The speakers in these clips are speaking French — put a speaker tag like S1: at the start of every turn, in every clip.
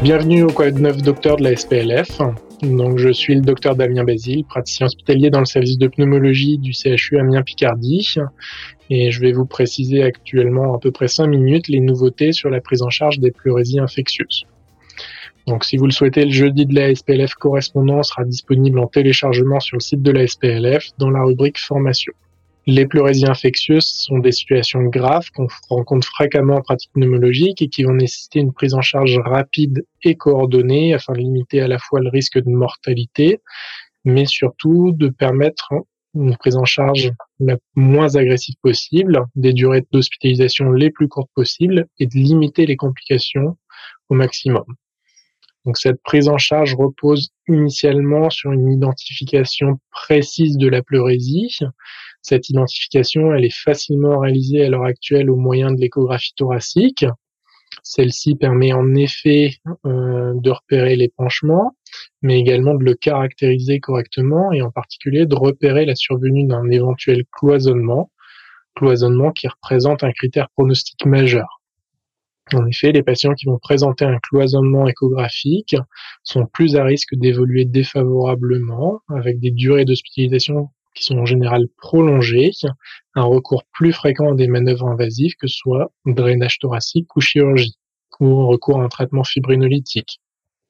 S1: Bienvenue au Quad 9 Docteur de la SPLF. Donc, je suis le docteur Damien Basile, praticien hospitalier dans le service de pneumologie du CHU Amiens-Picardie. Et je vais vous préciser actuellement à peu près 5 minutes les nouveautés sur la prise en charge des pleurésies infectieuses. Donc, si vous le souhaitez, le jeudi de la SPLF correspondant sera disponible en téléchargement sur le site de la SPLF dans la rubrique formation. Les pleurésies infectieuses sont des situations graves qu'on rencontre fréquemment en pratique pneumologique et qui vont nécessiter une prise en charge rapide et coordonnée afin de limiter à la fois le risque de mortalité, mais surtout de permettre une prise en charge la moins agressive possible, des durées d'hospitalisation les plus courtes possibles et de limiter les complications au maximum. Donc cette prise en charge repose initialement sur une identification précise de la pleurésie. Cette identification, elle est facilement réalisée à l'heure actuelle au moyen de l'échographie thoracique. Celle-ci permet en effet euh, de repérer l'épanchement, mais également de le caractériser correctement et en particulier de repérer la survenue d'un éventuel cloisonnement, cloisonnement qui représente un critère pronostique majeur. En effet, les patients qui vont présenter un cloisonnement échographique sont plus à risque d'évoluer défavorablement, avec des durées d'hospitalisation qui sont en général prolongées, un recours plus fréquent à des manœuvres invasives que ce soit drainage thoracique ou chirurgie, ou recours à un traitement fibrinolytique.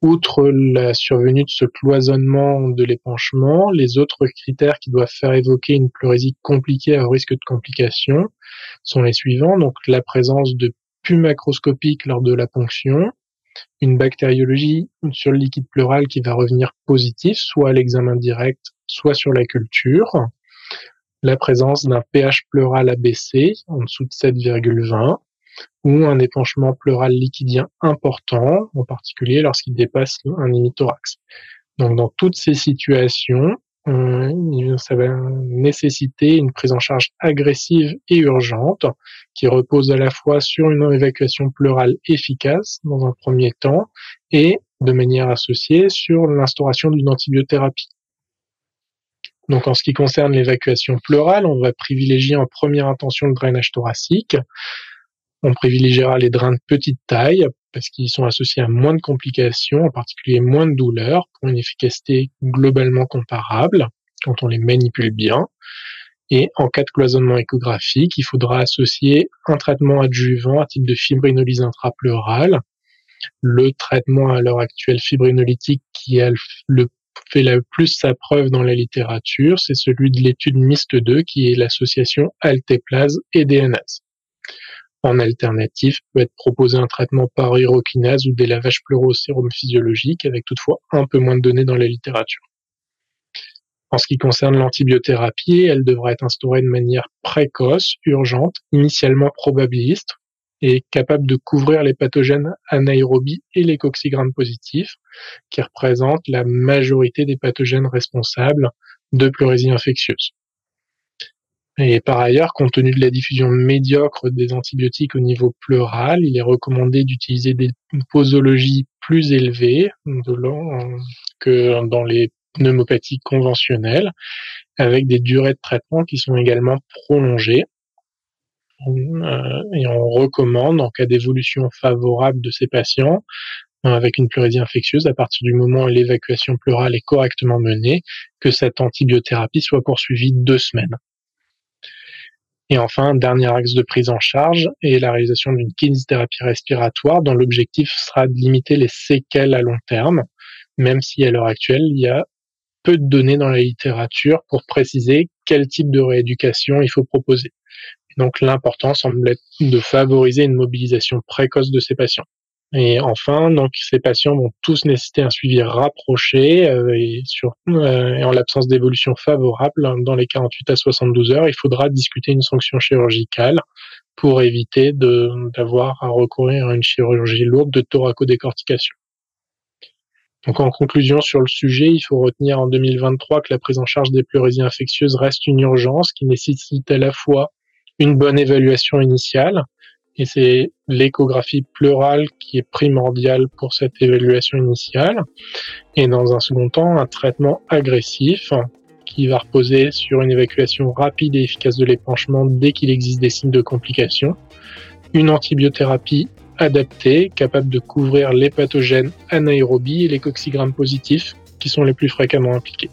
S1: Outre la survenue de ce cloisonnement de l'épanchement, les autres critères qui doivent faire évoquer une pleurésie compliquée à risque de complications sont les suivants. Donc, la présence de macroscopique lors de la ponction, une bactériologie sur le liquide pleural qui va revenir positif, soit à l'examen direct, soit sur la culture, la présence d'un pH pleural abaissé en dessous de 7,20 ou un épanchement pleural liquidien important, en particulier lorsqu'il dépasse un hémithorax. Donc dans toutes ces situations, ça va nécessiter une prise en charge agressive et urgente qui repose à la fois sur une évacuation pleurale efficace dans un premier temps et de manière associée sur l'instauration d'une antibiothérapie. Donc en ce qui concerne l'évacuation pleurale, on va privilégier en première intention le drainage thoracique. On privilégiera les drains de petite taille parce qu'ils sont associés à moins de complications, en particulier moins de douleurs, pour une efficacité globalement comparable quand on les manipule bien. Et en cas de cloisonnement échographique, il faudra associer un traitement adjuvant à type de fibrinolyse intrapleurale. Le traitement à l'heure actuelle fibrinolytique qui a le fait le plus sa preuve dans la littérature, c'est celui de l'étude MIST 2 qui est l'association altéplase et DNase. En alternative, peut être proposé un traitement par iroquinase ou des lavages pleuro sérum physiologique avec toutefois un peu moins de données dans la littérature. En ce qui concerne l'antibiothérapie, elle devra être instaurée de manière précoce, urgente, initialement probabiliste et capable de couvrir les pathogènes anaérobies et les coxygrammes positifs, qui représentent la majorité des pathogènes responsables de pleurésie infectieuse. Et par ailleurs, compte tenu de la diffusion médiocre des antibiotiques au niveau pleural, il est recommandé d'utiliser des posologies plus élevées que dans les pneumopathies conventionnelles, avec des durées de traitement qui sont également prolongées. Euh, et on recommande, en cas d'évolution favorable de ces patients, avec une pleurésie infectieuse, à partir du moment où l'évacuation pleurale est correctement menée, que cette antibiothérapie soit poursuivie deux semaines. Et enfin, dernier axe de prise en charge est la réalisation d'une kinésithérapie respiratoire dont l'objectif sera de limiter les séquelles à long terme, même si à l'heure actuelle, il y a peu de données dans la littérature pour préciser quel type de rééducation il faut proposer. donc l'important semble être de favoriser une mobilisation précoce de ces patients. Et enfin, donc ces patients vont tous nécessiter un suivi rapproché euh, et, sur, euh, en l'absence d'évolution favorable dans les 48 à 72 heures, il faudra discuter une sanction chirurgicale pour éviter d'avoir à recourir à une chirurgie lourde de thoracodécortication. Donc en conclusion sur le sujet, il faut retenir en 2023 que la prise en charge des pleurésies infectieuses reste une urgence qui nécessite à la fois une bonne évaluation initiale, et c'est l'échographie pleurale qui est primordiale pour cette évaluation initiale. Et dans un second temps, un traitement agressif qui va reposer sur une évacuation rapide et efficace de l'épanchement dès qu'il existe des signes de complications, une antibiothérapie adapté, capable de couvrir les pathogènes anaérobies et les coxygrammes positifs qui sont les plus fréquemment impliqués.